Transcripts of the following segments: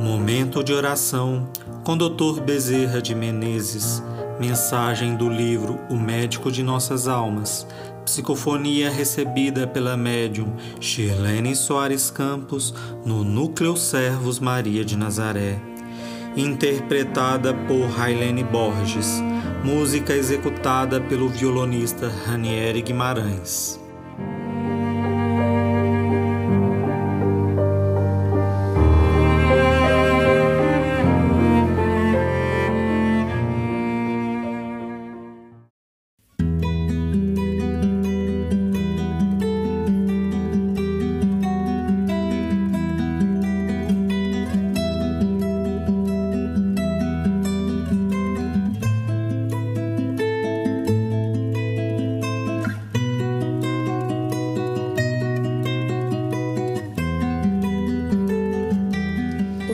Momento de oração com Dr. Bezerra de Menezes. Mensagem do livro O Médico de Nossas Almas. Psicofonia recebida pela médium Shirlene Soares Campos no Núcleo Servos Maria de Nazaré. Interpretada por Railene Borges. Música executada pelo violonista Ranieri Guimarães.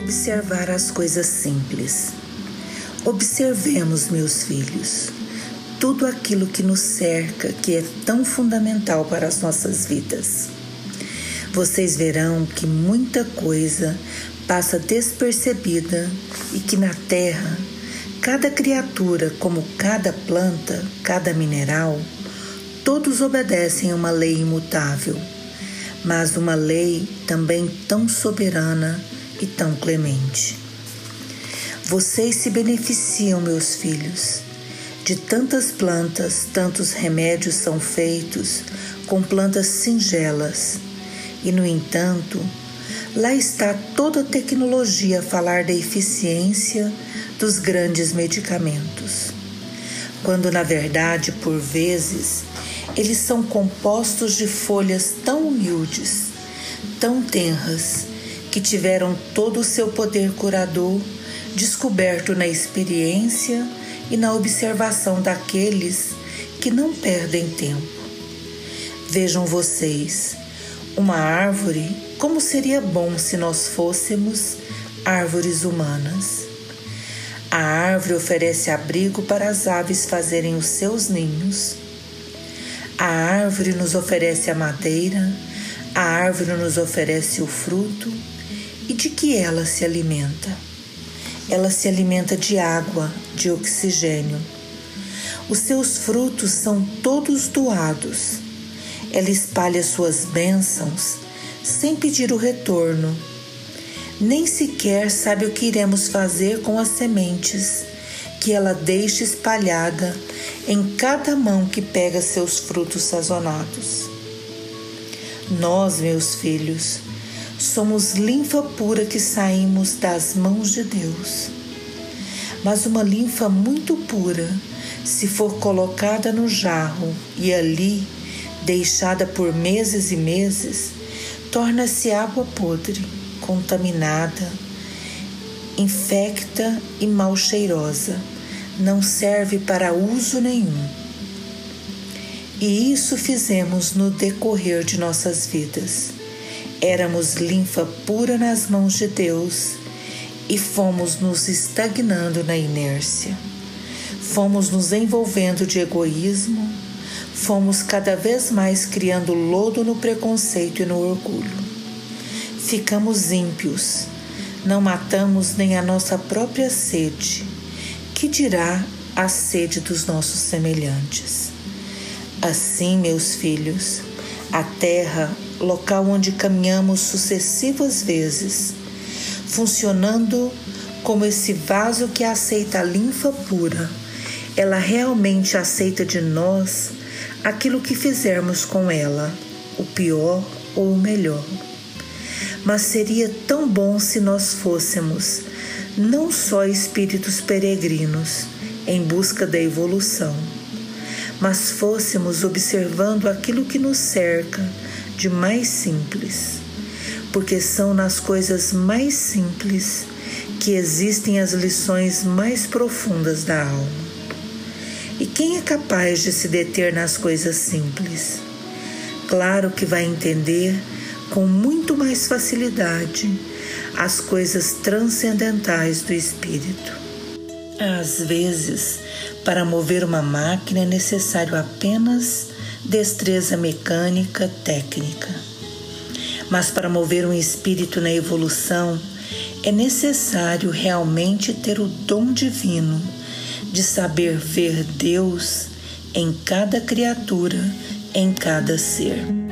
Observar as coisas simples. Observemos, meus filhos, tudo aquilo que nos cerca, que é tão fundamental para as nossas vidas. Vocês verão que muita coisa passa despercebida e que na Terra, cada criatura, como cada planta, cada mineral, todos obedecem a uma lei imutável, mas uma lei também tão soberana e tão clemente. Vocês se beneficiam, meus filhos. De tantas plantas, tantos remédios são feitos com plantas singelas. E, no entanto, lá está toda a tecnologia a falar da eficiência dos grandes medicamentos. Quando, na verdade, por vezes, eles são compostos de folhas tão humildes, tão tenras, que tiveram todo o seu poder curador descoberto na experiência e na observação daqueles que não perdem tempo. Vejam vocês, uma árvore, como seria bom se nós fôssemos árvores humanas. A árvore oferece abrigo para as aves fazerem os seus ninhos. A árvore nos oferece a madeira, a árvore nos oferece o fruto e de que ela se alimenta? Ela se alimenta de água, de oxigênio. Os seus frutos são todos doados. Ela espalha suas bênçãos sem pedir o retorno. Nem sequer sabe o que iremos fazer com as sementes que ela deixa espalhada em cada mão que pega seus frutos sazonados. Nós, meus filhos, somos linfa pura que saímos das mãos de Deus. Mas uma linfa muito pura, se for colocada no jarro e ali deixada por meses e meses, torna-se água podre, contaminada, infecta e mal cheirosa, não serve para uso nenhum. E isso fizemos no decorrer de nossas vidas. Éramos linfa pura nas mãos de Deus e fomos nos estagnando na inércia. Fomos nos envolvendo de egoísmo, fomos cada vez mais criando lodo no preconceito e no orgulho. Ficamos ímpios, não matamos nem a nossa própria sede, que dirá a sede dos nossos semelhantes. Assim, meus filhos, a terra local onde caminhamos sucessivas vezes, funcionando como esse vaso que aceita a linfa pura. Ela realmente aceita de nós aquilo que fizermos com ela, o pior ou o melhor. Mas seria tão bom se nós fôssemos não só espíritos peregrinos em busca da evolução, mas fôssemos observando aquilo que nos cerca de mais simples, porque são nas coisas mais simples que existem as lições mais profundas da alma. E quem é capaz de se deter nas coisas simples? Claro que vai entender com muito mais facilidade as coisas transcendentais do espírito. Às vezes, para mover uma máquina é necessário apenas destreza mecânica técnica. Mas para mover um espírito na evolução, é necessário realmente ter o dom divino de saber ver Deus em cada criatura, em cada ser.